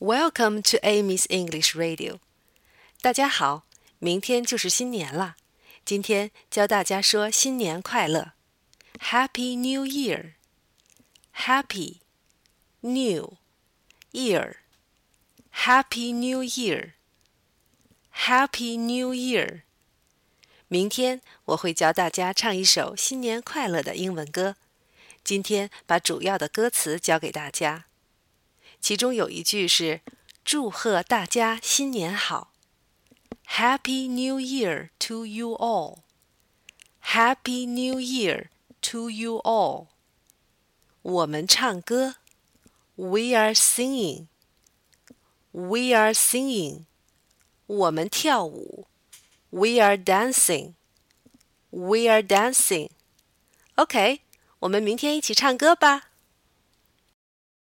Welcome to Amy's English Radio。大家好，明天就是新年了。今天教大家说新年快乐，Happy New Year。Happy New Year。Happy New Year。Happy New Year。明天我会教大家唱一首新年快乐的英文歌。今天把主要的歌词教给大家。 其中有一句是“祝贺大家新年好 ”，Happy New Year to you all。Happy New Year to you all。我们唱歌，We are singing。We are singing。我们跳舞，We are dancing。We are dancing。OK，我们明天一起唱歌吧。